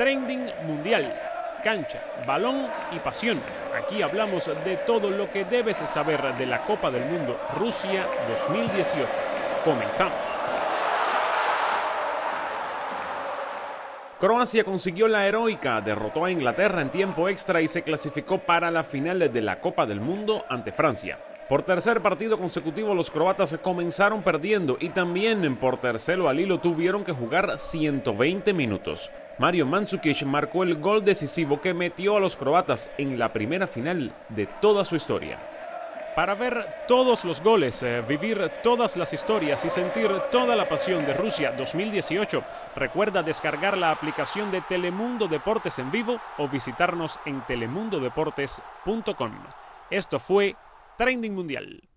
Trending Mundial. Cancha, balón y pasión. Aquí hablamos de todo lo que debes saber de la Copa del Mundo Rusia 2018. Comenzamos. Croacia consiguió la heroica, derrotó a Inglaterra en tiempo extra y se clasificó para la final de la Copa del Mundo ante Francia. Por tercer partido consecutivo los croatas comenzaron perdiendo y también por tercero al hilo tuvieron que jugar 120 minutos. Mario Mandzukic marcó el gol decisivo que metió a los croatas en la primera final de toda su historia. Para ver todos los goles, eh, vivir todas las historias y sentir toda la pasión de Rusia 2018, recuerda descargar la aplicación de Telemundo Deportes en vivo o visitarnos en telemundodeportes.com. Esto fue Trending Mundial.